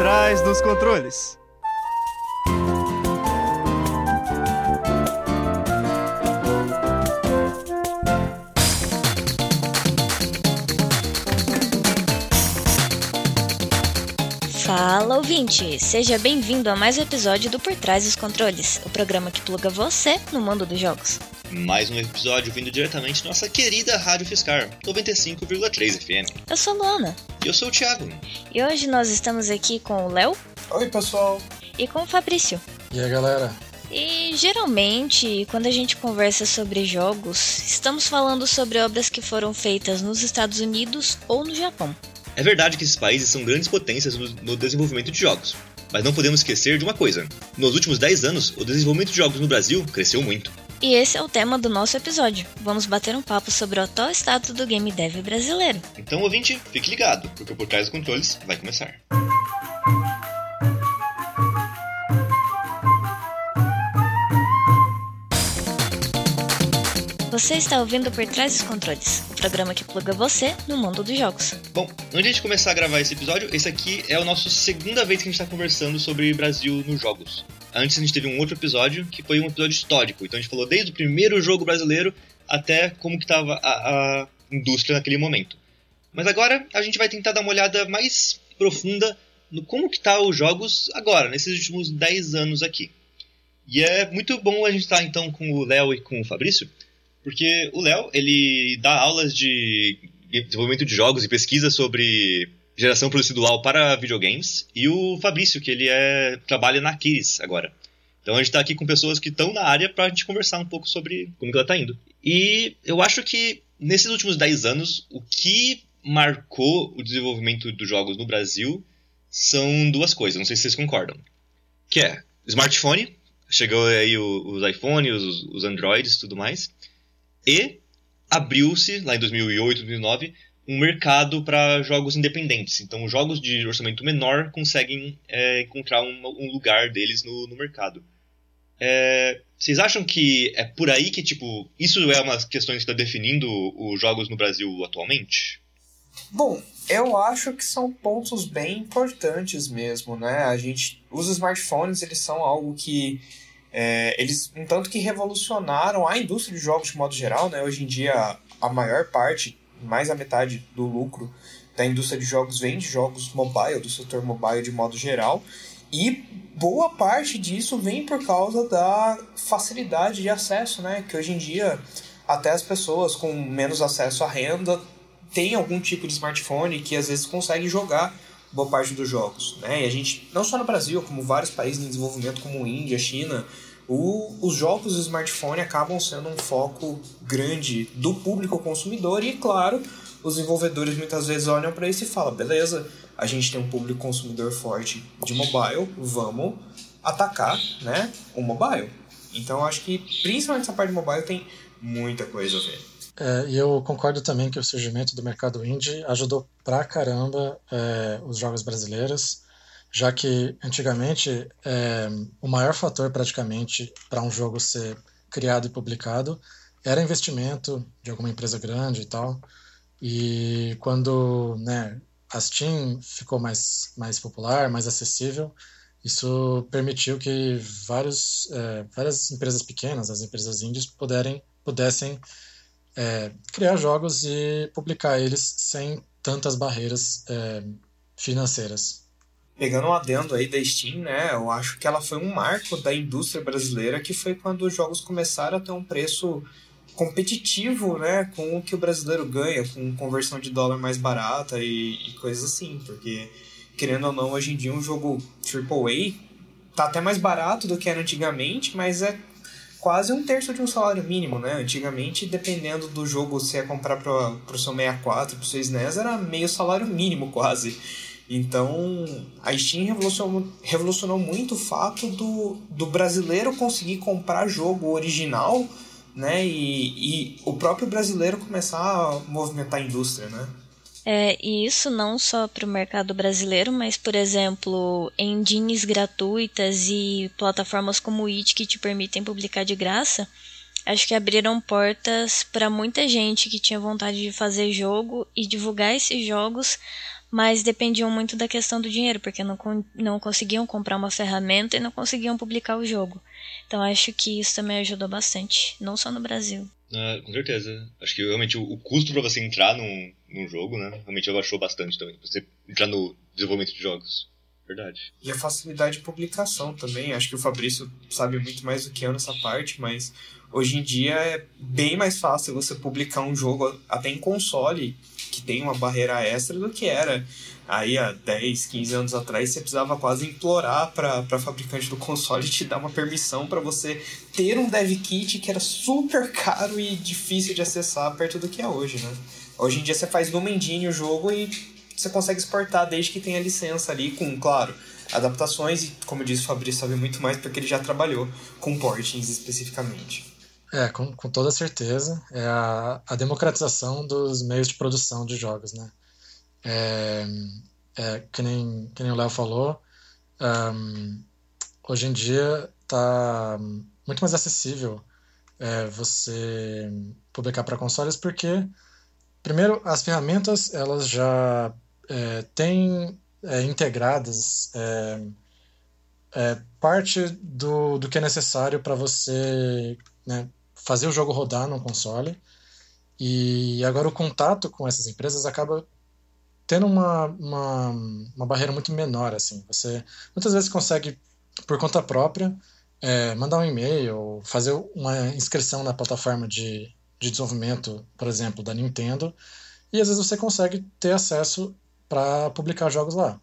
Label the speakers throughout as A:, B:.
A: trás dos controles.
B: Fala ouvinte, seja bem-vindo a mais um episódio do Por Trás dos Controles, o programa que pluga você no mundo dos jogos.
C: Mais um episódio vindo diretamente da nossa querida Rádio Fiscar, 95,3 FM.
B: Eu sou Luana.
C: E eu sou o Thiago.
B: E hoje nós estamos aqui com o Léo.
D: Oi, pessoal.
B: E com o Fabrício.
E: E aí, galera?
B: E geralmente, quando a gente conversa sobre jogos, estamos falando sobre obras que foram feitas nos Estados Unidos ou no Japão.
C: É verdade que esses países são grandes potências no, desenvolvimento de jogos. Mas não podemos esquecer de uma coisa: nos últimos 10 anos, o desenvolvimento de jogos no Brasil cresceu muito.
B: E esse é o tema do nosso episódio. Vamos bater um papo sobre o atual estado do game dev brasileiro.
C: Então, ouvinte, fique ligado, porque o Por Trás dos Controles vai começar.
B: Você está ouvindo Por Trás dos Controles, o programa que pluga você no mundo dos jogos.
C: Bom, antes de começar a gravar esse episódio, esse aqui é a nossa segunda vez que a gente está conversando sobre Brasil nos jogos. Antes a gente teve um outro episódio que foi um episódio histórico, então a gente falou desde o primeiro jogo brasileiro até como que estava a, a indústria naquele momento. Mas agora a gente vai tentar dar uma olhada mais profunda no como que tá os jogos agora, nesses últimos 10 anos aqui. E é muito bom a gente estar então com o Léo e com o Fabrício, porque o Léo, ele dá aulas de desenvolvimento de jogos e pesquisa sobre geração procedural para videogames, e o Fabrício, que ele é trabalha na Kiris agora. Então a gente está aqui com pessoas que estão na área para a gente conversar um pouco sobre como ela está indo. E eu acho que nesses últimos 10 anos, o que marcou o desenvolvimento dos jogos no Brasil são duas coisas, não sei se vocês concordam. Que é smartphone, chegou aí os iPhones, os, os Androids e tudo mais, e abriu-se, lá em 2008, 2009, um mercado para jogos independentes. Então, jogos de orçamento menor conseguem é, encontrar um, um, lugar deles no, no mercado. É, vocês acham que é por aí que, tipo, isso é uma questão que está definindo os jogos no Brasil atualmente?
D: Bom, eu acho que são pontos bem importantes mesmo, né? A gente, os smartphones, eles são algo que é, eles um tanto que revolucionaram a indústria de jogos de modo geral, né? Hoje em dia a maior parte, mais da metade do lucro da indústria de jogos vem de jogos mobile, do setor mobile de modo geral. E boa parte disso vem por causa da facilidade de acesso, né? Que hoje em dia até as pessoas com menos acesso à renda têm algum tipo de smartphone que às vezes conseguem jogar boa parte dos jogos, né? E a gente, não só no Brasil, como vários países em desenvolvimento, como Índia, China, o, os jogos de smartphone acabam sendo um foco grande do público consumidor e, claro, os desenvolvedores muitas vezes olham para isso e falam, beleza, a gente tem um público consumidor forte de mobile, vamos atacar, né, o mobile. Então, acho que principalmente essa parte de mobile tem muita coisa a ver.
E: É, e eu concordo também que o surgimento do mercado indie ajudou pra caramba é, os jogos brasileiros, já que antigamente é, o maior fator praticamente para um jogo ser criado e publicado era investimento de alguma empresa grande e tal. E quando né, a Steam ficou mais, mais popular, mais acessível, isso permitiu que vários, é, várias empresas pequenas, as empresas indies, puderem, pudessem é, criar jogos e publicar eles sem tantas barreiras é, financeiras.
D: Pegando um adendo aí da Steam, né, eu acho que ela foi um marco da indústria brasileira, que foi quando os jogos começaram a ter um preço competitivo, né, com o que o brasileiro ganha, com conversão de dólar mais barata e, e coisas assim, porque querendo ou não, hoje em dia um jogo AAA tá até mais barato do que era antigamente, mas é quase um terço de um salário mínimo, né? Antigamente, dependendo do jogo, se ia comprar para o seu 64, para o seu SNES, era meio salário mínimo quase. Então, a Steam revolucionou, revolucionou muito o fato do, do brasileiro conseguir comprar jogo original, né? E, e o próprio brasileiro começar a movimentar a indústria, né?
B: É, e isso não só para o mercado brasileiro, mas, por exemplo, engines gratuitas e plataformas como o It que te permitem publicar de graça, acho que abriram portas para muita gente que tinha vontade de fazer jogo e divulgar esses jogos, mas dependiam muito da questão do dinheiro, porque não, não conseguiam comprar uma ferramenta e não conseguiam publicar o jogo. Então acho que isso também ajudou bastante, não só no Brasil.
C: Ah, com certeza. Acho que realmente o, o custo para você entrar num, num jogo, né, realmente abaixou bastante também. Você entrar no desenvolvimento de jogos. Verdade.
D: E a facilidade de publicação também. Acho que o Fabrício sabe muito mais do que eu nessa parte, mas hoje em dia é bem mais fácil você publicar um jogo até em console que tem uma barreira extra do que era aí há 10, 15 anos atrás você precisava quase implorar para a fabricante do console te dar uma permissão para você ter um dev kit que era super caro e difícil de acessar perto do que é hoje, né? Hoje em dia você faz no Mendini o jogo e você consegue exportar desde que tenha licença ali com, claro, adaptações e, como disse o Fabrício, sabe muito mais porque ele já trabalhou com portings especificamente.
E: É, com, com toda certeza. É a, a democratização dos meios de produção de jogos, né? É, é, que, nem, que nem o Léo falou, um, hoje em dia está muito mais acessível é, você publicar para consoles porque, primeiro, as ferramentas elas já é, têm é, integradas é, é, parte do, do que é necessário para você né, fazer o jogo rodar no console. E agora o contato com essas empresas acaba tendo uma, uma, uma barreira muito menor. assim Você muitas vezes consegue, por conta própria, é, mandar um e-mail, fazer uma inscrição na plataforma de, de desenvolvimento, por exemplo, da Nintendo, e às vezes você consegue ter acesso para publicar jogos lá.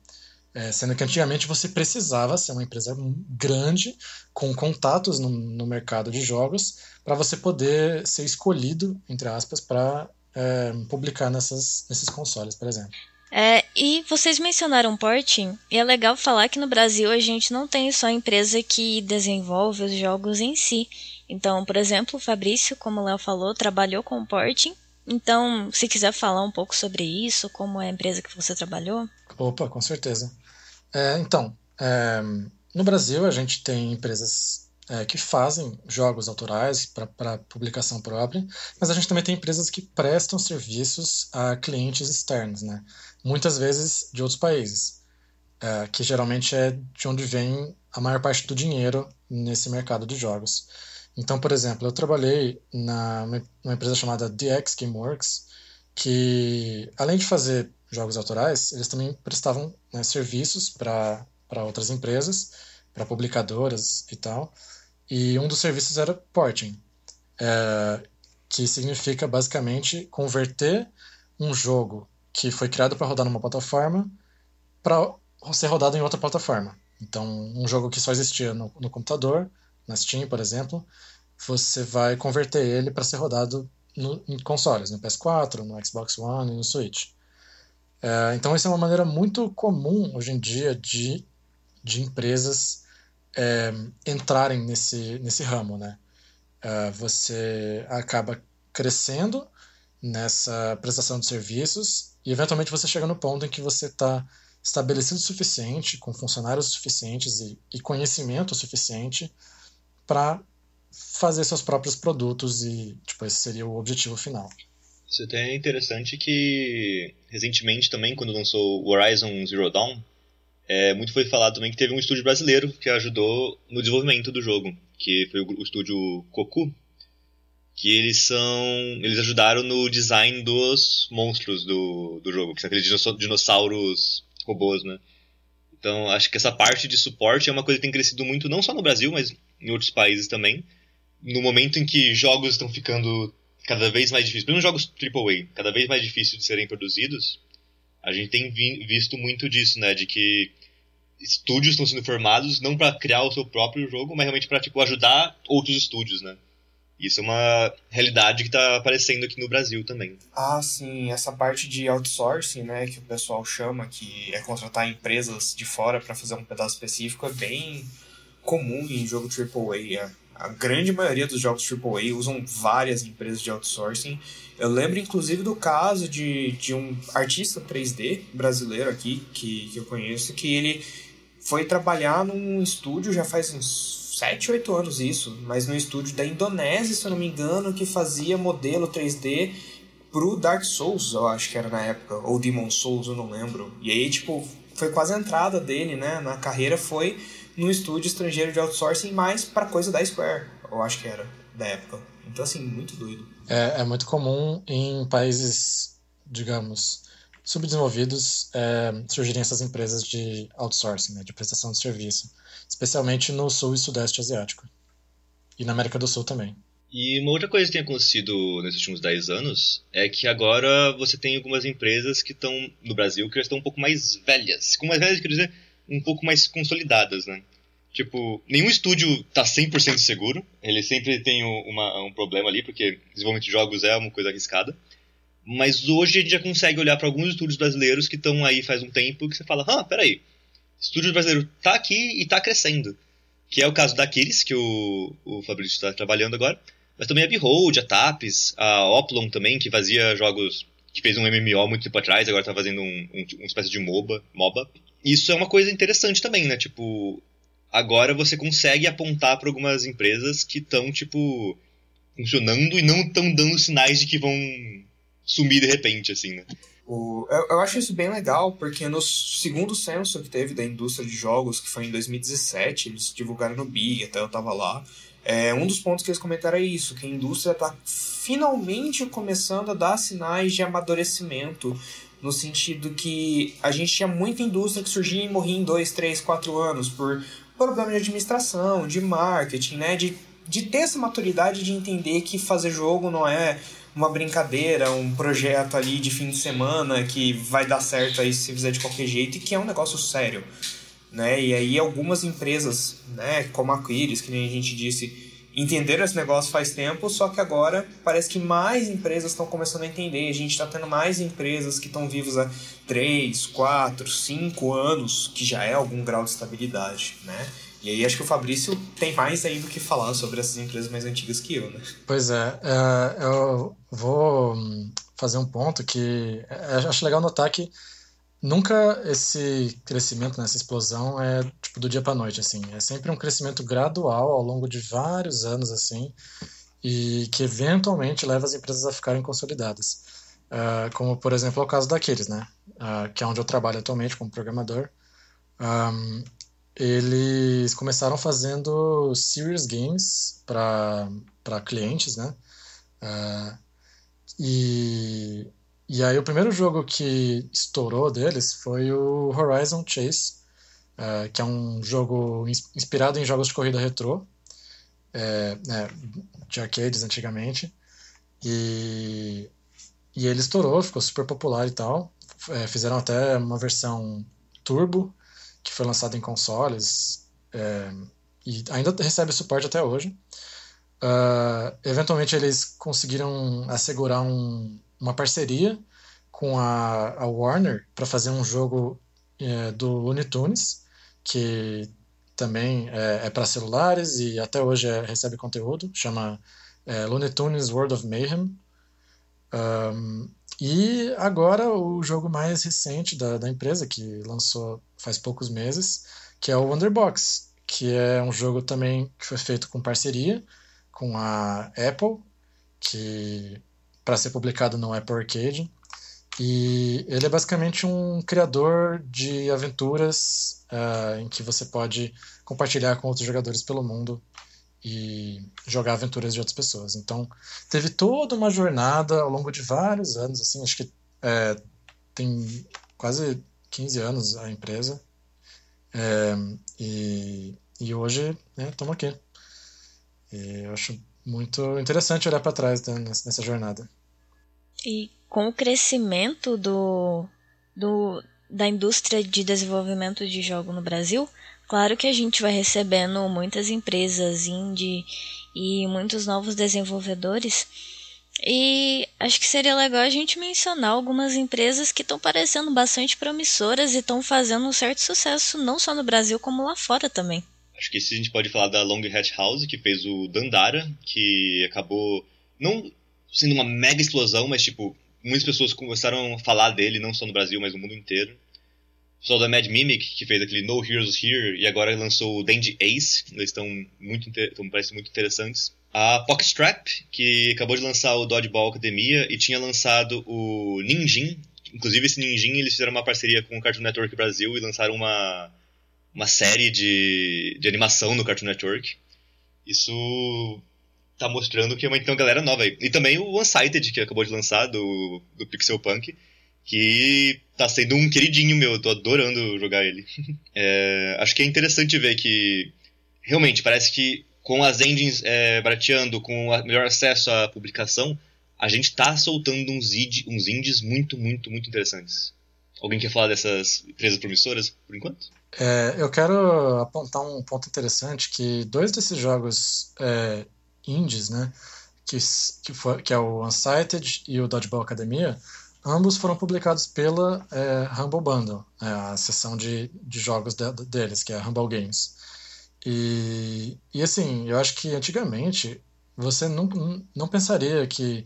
E: É, sendo que antigamente você precisava ser uma empresa grande, com contatos no, no mercado de jogos, para você poder ser escolhido, entre aspas, para é, publicar nessas, nesses consoles, por exemplo.
B: É, e vocês mencionaram porting, e é legal falar que no Brasil a gente não tem só empresa que desenvolve os jogos em si. Então, por exemplo, o Fabrício, como o Léo falou, trabalhou com porting. Então, se quiser falar um pouco sobre isso, como é a empresa que você trabalhou.
E: Opa, com certeza. É, então, é, no Brasil a gente tem empresas é, que fazem jogos autorais para publicação própria, mas a gente também tem empresas que prestam serviços a clientes externos, né? muitas vezes de outros países, é, que geralmente é de onde vem a maior parte do dinheiro nesse mercado de jogos. Então, por exemplo, eu trabalhei na numa empresa chamada DX Gameworks, que além de fazer jogos autorais, eles também prestavam né, serviços para outras empresas, para publicadoras e tal. E um dos serviços era porting, é, que significa basicamente converter um jogo que foi criado para rodar numa plataforma para ser rodado em outra plataforma. Então, um jogo que só existia no, no computador, na Steam, por exemplo, você vai converter ele para ser rodado no, em consoles, no PS4, no Xbox One e no Switch. É, então, isso é uma maneira muito comum hoje em dia de, de empresas é, entrarem nesse, nesse ramo. Né? É, você acaba crescendo nessa prestação de serviços e, eventualmente, você chega no ponto em que você está estabelecido o suficiente, com funcionários suficientes e, e conhecimento suficiente para fazer seus próprios produtos e tipo, esse seria o objetivo final.
C: Isso até é interessante que recentemente também, quando lançou o Horizon Zero Dawn, é, muito foi falado também que teve um estúdio brasileiro que ajudou no desenvolvimento do jogo, que foi o, estúdio Koku, que eles são. Eles ajudaram no design dos monstros do, do jogo, que são aqueles dinossauros robôs, né? Então acho que essa parte de suporte é uma coisa que tem crescido muito, não só no Brasil, mas em outros países também. No momento em que jogos estão ficando cada vez mais difícil, mesmo jogos AAA, cada vez mais difícil de serem produzidos, a gente tem vi visto muito disso, né? De que estúdios estão sendo formados não para criar o seu próprio jogo, mas realmente para tipo ajudar outros estúdios, né? Isso é uma realidade que está aparecendo aqui no Brasil também.
D: Ah, sim, essa parte de outsourcing, né, que o pessoal chama, que é contratar empresas de fora para fazer um pedaço específico, é bem comum em jogo AAA. A grande maioria dos jogos AAA usam várias empresas de outsourcing. Eu lembro inclusive do caso de, de um artista 3D brasileiro aqui, que, que eu conheço, que ele foi trabalhar num estúdio já faz uns 7, 8 anos isso, mas no estúdio da Indonésia, se eu não me engano, que fazia modelo 3D pro Dark Souls, eu acho que era na época, ou Demon Souls, eu não lembro. E aí, tipo, foi quase a entrada dele, né, na carreira foi no estúdio estrangeiro de outsourcing, mais para coisa da Square, eu acho que era, da época. Então, assim, muito doido.
E: É, é muito comum em países, digamos, subdesenvolvidos é, surgirem essas empresas de outsourcing, né, de prestação de serviço, especialmente no sul e sudeste asiático. E na América do Sul também.
C: E uma outra coisa que tem acontecido nesses últimos 10 anos é que agora você tem algumas empresas que estão no Brasil que já estão um pouco mais velhas. Com mais velhas, quer dizer, um pouco mais consolidadas, né? Tipo, nenhum estúdio tá 100% seguro. Ele sempre tem uma, um problema ali, porque desenvolvimento de jogos é uma coisa arriscada. Mas hoje a gente já consegue olhar para alguns estúdios brasileiros que estão aí faz um tempo que você fala, ah, peraí, estúdio brasileiro tá aqui e tá crescendo. Que é o caso da Aquiles, que o, o Fabrício está trabalhando agora mas também a Behold, a Taps, a Oplon também, que fazia jogos. que fez um MMO muito tempo atrás, agora tá fazendo um, um, uma espécie de MOBA. MOBA. Isso é uma coisa interessante também, né? Tipo, agora você consegue apontar para algumas empresas que estão, tipo, funcionando e não estão dando sinais de que vão sumir de repente, assim, né?
D: O, eu, eu, acho isso bem legal, porque no segundo censo que teve da indústria de jogos, que foi em 2017, eles divulgaram no Big, até eu tava lá, é, um dos pontos que eles comentaram é isso, que a indústria está finalmente começando a dar sinais de amadurecimento, no sentido que a gente tinha muita indústria que surgia e morria em dois, três, quatro anos por problema de administração, de marketing, né? De, de ter essa maturidade de entender que fazer jogo não é uma brincadeira, um projeto ali de fim de semana que vai dar certo aí se fizer de qualquer jeito e que é um negócio sério né? E aí algumas empresas, né, como a Quiris, que nem a gente disse, entenderam esse negócio faz tempo, só que agora parece que mais empresas estão começando a entender. A gente está tendo mais empresas que estão vivas há 3, 4, 5 anos, que já é algum grau de estabilidade, né? E aí acho que o Fabrício tem mais aí do que falar sobre essas empresas mais antigas que eu, né?
E: Pois é, é eu vou fazer um ponto que é, acho legal notar que nunca esse crescimento, né, essa explosão é tipo do dia para noite assim. É sempre um crescimento gradual ao longo de vários anos assim e que eventualmente leva as empresas a ficarem consolidadas. Uh, como por exemplo é o caso daqueles, né, uh, que é onde eu trabalho atualmente como programador. Um, eles começaram fazendo serious games para para clientes, né? Uh, e e aí o primeiro jogo que estourou deles foi o Horizon Chase, uh, que é um jogo inspirado em jogos de corrida retrô, é, né, de arcades antigamente. E, e ele estourou, ficou super popular e tal. É, fizeram até uma versão turbo, que foi lançada em consoles, é, e ainda recebe suporte até hoje. Uh, eventualmente eles conseguiram assegurar um, uma parceria com a, a Warner para fazer um jogo é, do Looney Tunes, que também é, é para celulares e até hoje é, recebe conteúdo, chama é, Looney Tunes World of Mayhem. Um, e agora o jogo mais recente da, da empresa, que lançou faz poucos meses, que é o Wonderbox, que é um jogo também que foi feito com parceria com a Apple, que para ser publicado no Apple Arcade. E ele é basicamente um criador de aventuras uh, em que você pode compartilhar com outros jogadores pelo mundo e jogar aventuras de outras pessoas. Então, teve toda uma jornada ao longo de vários anos, assim, acho que é, tem quase 15 anos a empresa. É, e, e hoje estamos né, aqui. E eu acho muito interessante olhar para trás né, nessa jornada.
B: E com o crescimento do, do, da indústria de desenvolvimento de jogo no Brasil, claro que a gente vai recebendo muitas empresas indie e muitos novos desenvolvedores. E acho que seria legal a gente mencionar algumas empresas que estão parecendo bastante promissoras e estão fazendo um certo sucesso, não só no Brasil, como lá fora também.
C: Acho que se a gente pode falar da Long Hat House, que fez o Dandara, que acabou não sendo uma mega explosão, mas tipo, muitas pessoas começaram a falar dele, não só no Brasil, mas no mundo inteiro. pessoal da Mad Mimic, que fez aquele No Heroes Here, e agora lançou o Dandy Ace, eles estão muito, parecem muito interessantes. A Pockstrap, que acabou de lançar o Dodgeball Academia e tinha lançado o Ninjin. Inclusive, esse Ninjin eles fizeram uma parceria com o Cartoon Network Brasil e lançaram uma, uma série de, de animação no Cartoon Network. Isso tá mostrando que é uma então, galera nova aí. E também o Unsighted, que acabou de lançar, do, do Pixel Punk, que tá sendo um queridinho meu, eu tô adorando jogar ele. é, acho que é interessante ver que realmente parece que com as engines é, barateando, com o melhor acesso à publicação, a gente tá soltando uns, id, uns indies muito, muito, muito interessantes. Alguém quer falar dessas empresas promissoras por enquanto?
E: É, eu quero apontar um ponto interessante que dois desses jogos é, indies, né, que, que, foi, que é o Unsighted e o Dodgeball Academia, ambos foram publicados pela é, Humble Bundle, né, a seção de, de jogos de, deles, que é a Humble Games. E, e assim, eu acho que antigamente você não, não pensaria que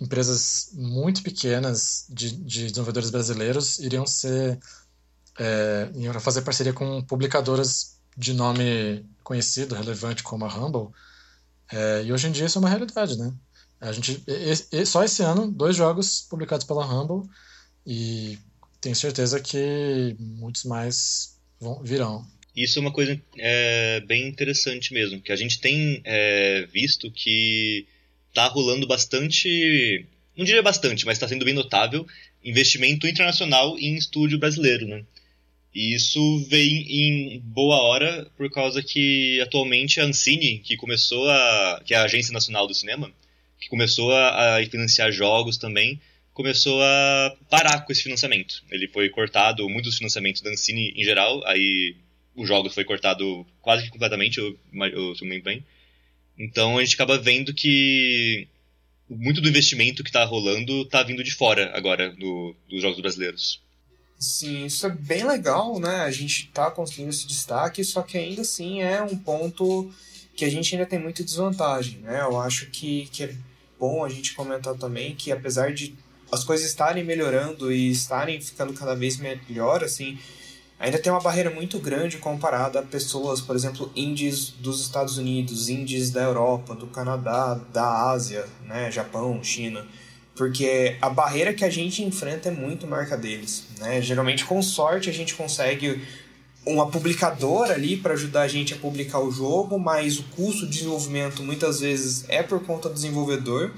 E: empresas muito pequenas de, de desenvolvedores brasileiros iriam ser é, iriam fazer parceria com publicadoras de nome conhecido, relevante como a Humble. É, e hoje em dia isso é uma realidade, né? A gente, e, e, só esse ano, dois jogos publicados pela Humble e tenho certeza que muitos mais vão, virão.
C: Isso é uma coisa é, bem interessante mesmo, que a gente tem é, visto que tá rolando bastante, não diria bastante, mas está sendo bem notável, investimento internacional em estúdio brasileiro, né? E isso vem em boa hora por causa que atualmente a Ancine, que começou a, que é a Agência Nacional do Cinema, que começou a, a financiar jogos também, começou a parar com esse financiamento. Ele foi cortado, muitos financiamentos da Ancine em geral, aí o jogo foi cortado quase que completamente, eu, eu, eu me lembro bem. Então a gente acaba vendo que muito do investimento que está rolando está vindo de fora agora do, dos jogos brasileiros.
D: Sim, isso é bem legal, né? A gente está conseguindo esse destaque, só que ainda assim é um ponto que a gente ainda tem muita desvantagem, né? Eu acho que, que é bom a gente comentar também que apesar de as coisas estarem melhorando e estarem ficando cada vez melhor, assim, ainda tem uma barreira muito grande comparada a pessoas, por exemplo, indies dos Estados Unidos, indies da Europa, do Canadá, da Ásia, né, Japão, China, porque a barreira que a gente enfrenta é muito marca deles, né? Geralmente com sorte a gente consegue uma publicadora ali para ajudar a gente a publicar o jogo, mas o custo de desenvolvimento muitas vezes é por conta do desenvolvedor.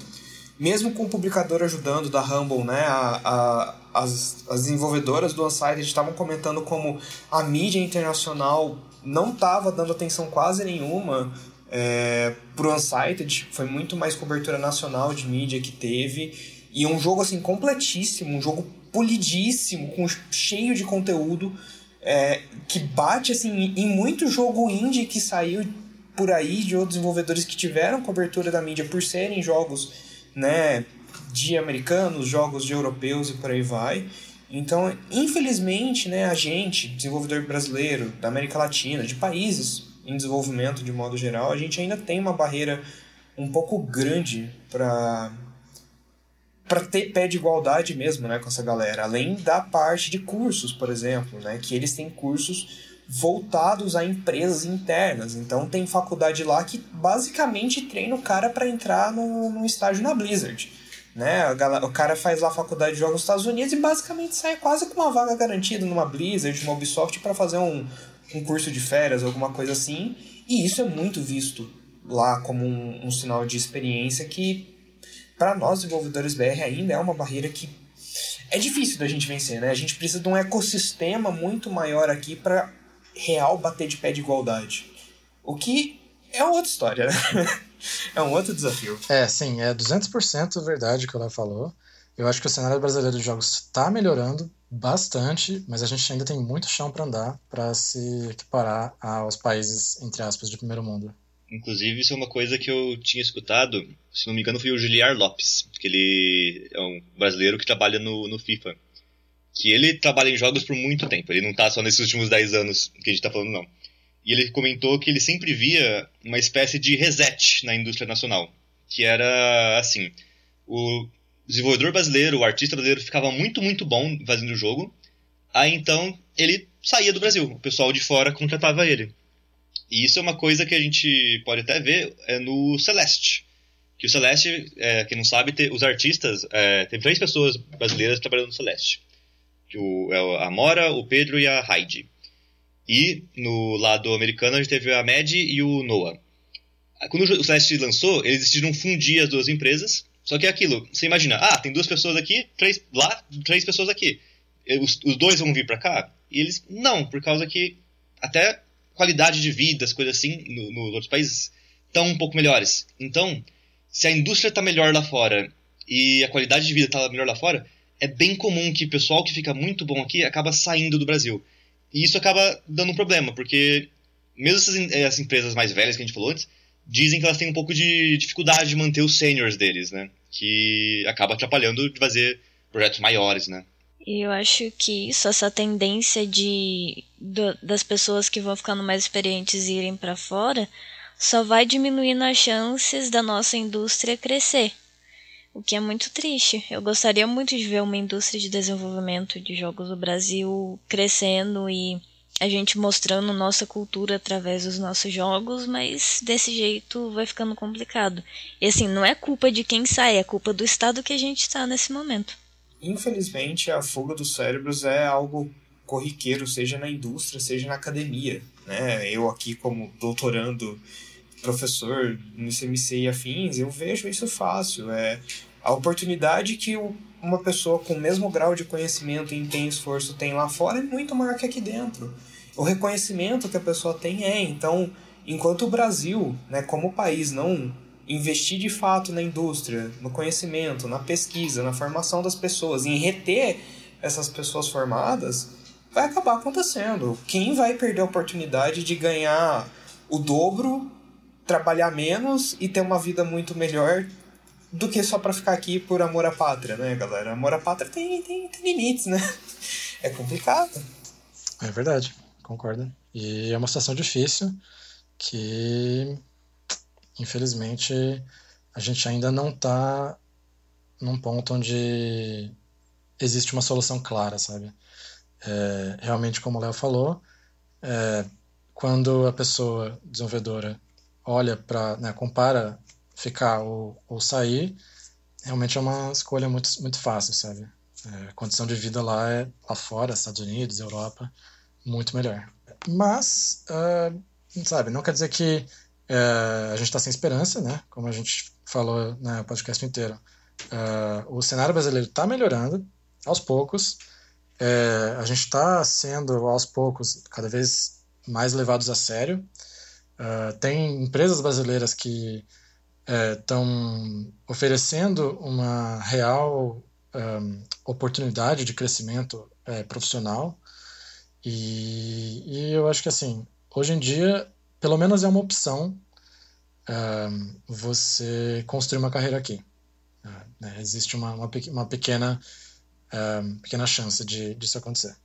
D: Mesmo com o publicador ajudando da Humble, né, a, a as, as desenvolvedoras do Unsighted estavam comentando como a mídia internacional não estava dando atenção quase nenhuma é, pro Unsighted, foi muito mais cobertura nacional de mídia que teve, e um jogo assim completíssimo, um jogo polidíssimo, com, cheio de conteúdo, é, que bate assim em muito jogo indie que saiu por aí de outros desenvolvedores que tiveram cobertura da mídia por serem jogos né, de americanos, jogos de europeus e por aí vai. Então, infelizmente, né, a gente, desenvolvedor brasileiro, da América Latina, de países em desenvolvimento de modo geral, a gente ainda tem uma barreira um pouco grande para para ter pé de igualdade mesmo, né, com essa galera, além da parte de cursos, por exemplo, né, que eles têm cursos voltados a empresas internas. Então tem faculdade lá que basicamente treina o cara para entrar no estágio na Blizzard. Né? O cara faz lá a faculdade de jogos nos Estados Unidos e basicamente sai quase com uma vaga garantida numa Blizzard, numa Ubisoft para fazer um, um curso de férias, alguma coisa assim. E isso é muito visto lá como um, um sinal de experiência que, para nós desenvolvedores BR, ainda é uma barreira que é difícil da gente vencer, né? A gente precisa de um ecossistema muito maior aqui para real bater de pé de igualdade. O que é outra história, né? é um outro desafio.
E: É, sim, é 200% verdade o que ela falou. Eu acho que o cenário brasileiro de jogos está melhorando bastante, mas a gente ainda tem muito chão para andar para se equiparar aos países, entre aspas, de primeiro mundo.
C: Inclusive, isso é uma coisa que eu tinha escutado, se não me engano, foi o Giliar Lopes, que ele é um brasileiro que trabalha no, no FIFA. Que ele trabalha em jogos por muito tempo, ele não está só nesses últimos 10 anos que a gente está falando, não e ele comentou que ele sempre via uma espécie de reset na indústria nacional, que era assim, o desenvolvedor brasileiro, o artista brasileiro ficava muito, muito bom fazendo o jogo, Aí então ele saía do Brasil, o pessoal de fora contratava ele. E isso é uma coisa que a gente pode até ver é, no Celeste. Que o Celeste, é, quem não sabe, te, os artistas. É, três pessoas brasileiras trabalhando no Celeste: o, é a Mora, o Pedro e a Heidi. E no lado americano a gente teve a Mad e o Noah. Quando o Celeste lançou, eles decidiram fundir as duas empresas. Só que é aquilo, você imagina, ah, tem duas pessoas aqui, três lá, três pessoas aqui. Os, os dois vão vir para cá? E eles, não, por causa que até qualidade de vida, as coisas assim, nos no outros países, estão um pouco melhores. Então, se a indústria está melhor lá fora e a qualidade de vida está melhor lá fora, é bem comum que o pessoal que fica muito bom aqui acaba saindo do Brasil. E isso acaba dando um problema, porque mesmo essas, essas empresas mais velhas que a gente falou antes, dizem que elas têm um pouco de dificuldade de manter os seniors deles, né? Que acaba atrapalhando de fazer projetos maiores, né?
B: Eu acho que isso, essa tendência de do, das pessoas que vão ficando mais experientes irem para fora, só vai diminuindo as chances da nossa indústria crescer. O que é muito triste. Eu gostaria muito de ver uma indústria de desenvolvimento de jogos do Brasil crescendo e a gente mostrando nossa cultura através dos nossos jogos, mas desse jeito vai ficando complicado. E assim, não é culpa de quem sai, é culpa do estado que a gente está nesse momento.
D: Infelizmente, a fuga dos cérebros é algo corriqueiro, seja na indústria, seja na academia. Né? Eu aqui como doutorando, professor no CMC e afins, eu vejo isso fácil. É a oportunidade que uma pessoa com o mesmo grau de conhecimento e empenho esforço tem lá fora é muito maior que aqui dentro. O reconhecimento que a pessoa tem é, então, enquanto o Brasil, né, como país, não investir de fato na indústria, no conhecimento, na pesquisa, na formação das pessoas, em reter essas pessoas formadas, vai acabar acontecendo. Quem vai perder a oportunidade de ganhar o dobro, trabalhar menos e ter uma vida muito melhor do que só para ficar aqui por amor à pátria, né, galera? Amor à pátria tem, tem, tem limites, né? É complicado.
E: É verdade, concordo. E é uma situação difícil que infelizmente, a gente ainda não está num ponto onde existe uma solução clara, sabe? É, realmente, como o Léo falou, é, quando a pessoa desenvolvedora olha para, né, compara ficar ou, ou sair, realmente é uma escolha muito, muito fácil, sabe? É, a condição de vida lá é lá fora, Estados Unidos, Europa, muito melhor. Mas, uh, sabe, não quer dizer que é, a gente está sem esperança, né? Como a gente falou no né, podcast inteiro. É, o cenário brasileiro está melhorando aos poucos. É, a gente está sendo aos poucos cada vez mais levados a sério. É, tem empresas brasileiras que estão é, oferecendo uma real é, oportunidade de crescimento profissional. E, e eu acho que assim, hoje em dia pelo menos é uma opção você construir uma carreira aqui. Uh, né? Existe uma, uma, uma pequena, pequena chance de disso acontecer.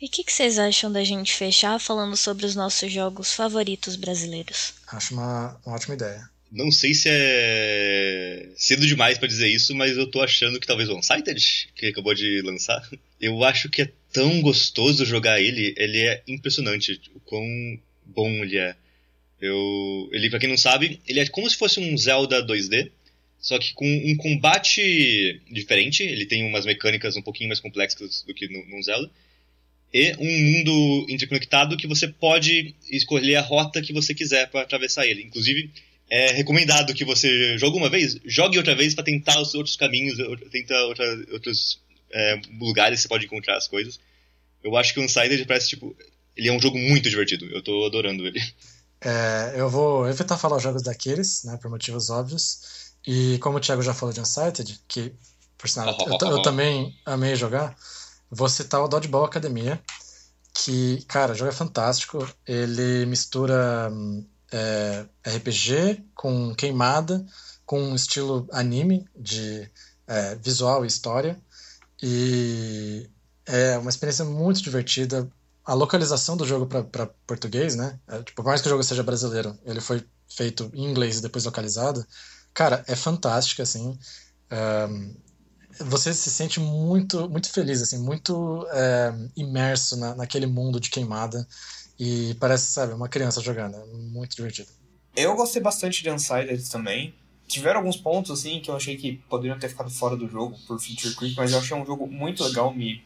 B: E o que, que, vocês acham da gente fechar falando sobre os nossos jogos favoritos brasileiros?
E: Acho uma, uma ótima ideia.
C: Não sei se é cedo demais para dizer isso, mas eu tô achando que talvez o Unsighted, que acabou de lançar, eu acho que é tão gostoso jogar ele, ele é impressionante o quão bom ele é. Eu, ele, pra quem não sabe, ele é como se fosse um Zelda 2D, só que com um combate diferente. Ele tem umas mecânicas um pouquinho mais complexas do que no, no Zelda. E um mundo interconectado que você pode escolher a rota que você quiser para atravessar ele. Inclusive, é recomendado que você jogue uma vez, jogue outra vez para tentar os outros caminhos, tentar outra, outros é, lugares que você pode encontrar as coisas. Eu acho que o Unsighted parece tipo ele é um jogo muito divertido. Eu tô adorando ele.
E: É, eu vou evitar falar os jogos daqueles, né, por motivos óbvios. E como o Thiago já falou de Unsighted, que, por sinal, eu, eu, também amei jogar, vou citar o Dodgeball Academia, que, cara, o jogo é fantástico. Ele mistura é, RPG com queimada, com um estilo anime de é, visual e história. E é uma experiência muito divertida, a localização do jogo para português, né? É, tipo, por mais que o jogo seja brasileiro, ele foi feito em inglês e depois localizado. Cara, é fantástica, assim. Um, você se sente muito, muito feliz, assim, muito é, imerso na, naquele mundo de queimada e parece, sabe, uma criança jogando. É muito divertido.
D: Eu gostei bastante de Unsided também. Tiveram alguns pontos, assim, que eu achei que poderiam ter ficado fora do jogo por feature creep, mas eu achei um jogo muito legal. Me,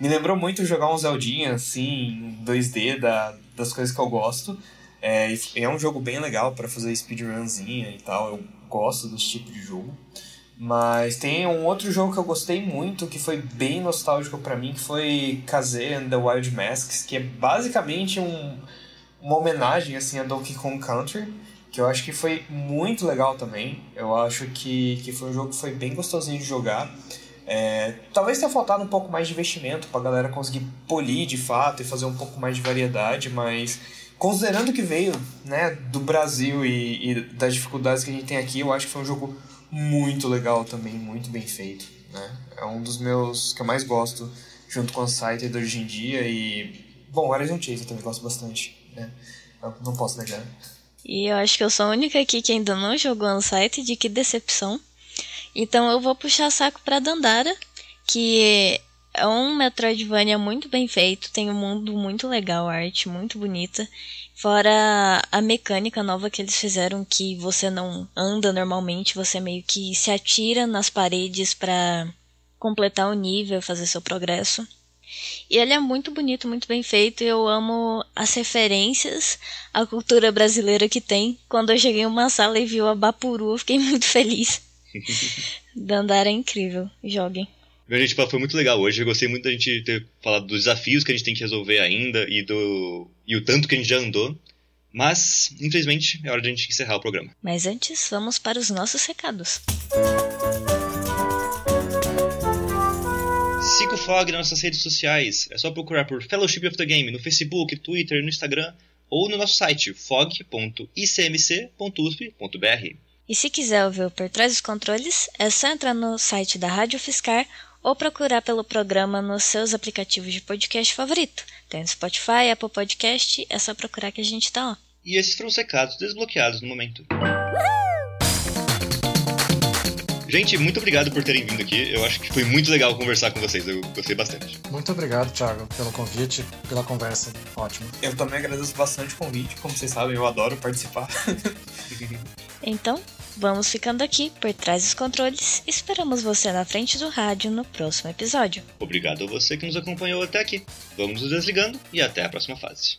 D: me lembrou muito jogar um Zeldinha, assim, 2D da, das coisas que eu gosto. É, é um jogo bem legal para fazer speedrunzinha e tal. Eu gosto desse tipo de jogo. Mas tem um outro jogo que eu gostei muito, que foi bem nostálgico para mim, que foi Kaze and the Wild Masks, que é basicamente um, uma homenagem assim a Donkey Kong Country, que eu acho que foi muito legal também. Eu acho que, que foi um jogo que foi bem gostosinho de jogar. É, talvez tenha faltado um pouco mais de investimento para a galera conseguir polir de fato e fazer um pouco mais de variedade, mas considerando que veio né, do Brasil e, e das dificuldades que a gente tem aqui, eu acho que foi um jogo muito legal também, muito bem feito. Né? É um dos meus que eu mais gosto, junto com o Sighted hoje em dia. E, bom, Horizon Chase eu também gosto bastante. Né? Eu não posso negar.
B: E eu acho que eu sou a única aqui que ainda não jogou Unsighted, que decepção. Então eu vou puxar saco pra Dandara, que é um Metroidvania muito bem feito, tem um mundo muito legal, arte muito bonita. Fora a mecânica nova que eles fizeram, que você não anda normalmente, você meio que se atira nas paredes para completar o nível, fazer seu progresso. E ele é muito bonito, muito bem feito. E eu amo as referências à cultura brasileira que tem. Quando eu cheguei em uma sala e vi o Abapuru, eu fiquei muito feliz. Dandara é incrível. Joguem.
C: Meu, gente, foi muito legal hoje. Eu gostei muito da gente ter falado dos desafios que a gente tem que resolver ainda e do e o tanto que a gente já andou. Mas, infelizmente, é hora de a gente encerrar o programa.
B: Mas antes, vamos para os nossos recados.
C: Siga o Fog nas nossas redes sociais. É só procurar por Fellowship of the Game no Facebook, Twitter, no Instagram ou no nosso site fog.icmc.usp.br.
B: E se quiser ouvir o Por Trás dos Controles, é só entrar no site da Rádio Fiscar ou procurar pelo programa nos seus aplicativos de podcast favorito. Tem no Spotify, Apple Podcast, é só procurar que a gente tá lá.
C: E esses foram os recados desbloqueados no momento. Gente, muito obrigado por terem vindo aqui. Eu acho que foi muito legal conversar com vocês. Eu gostei bastante.
E: Muito obrigado, Thiago, pelo convite, pela conversa. Ótimo.
D: Eu também agradeço bastante o convite. Como vocês sabem, eu adoro participar.
B: então, Vamos ficando aqui por trás dos controles. Esperamos você na frente do rádio no próximo episódio.
C: Obrigado a você que nos acompanhou até aqui. Vamos nos desligando e até a próxima fase.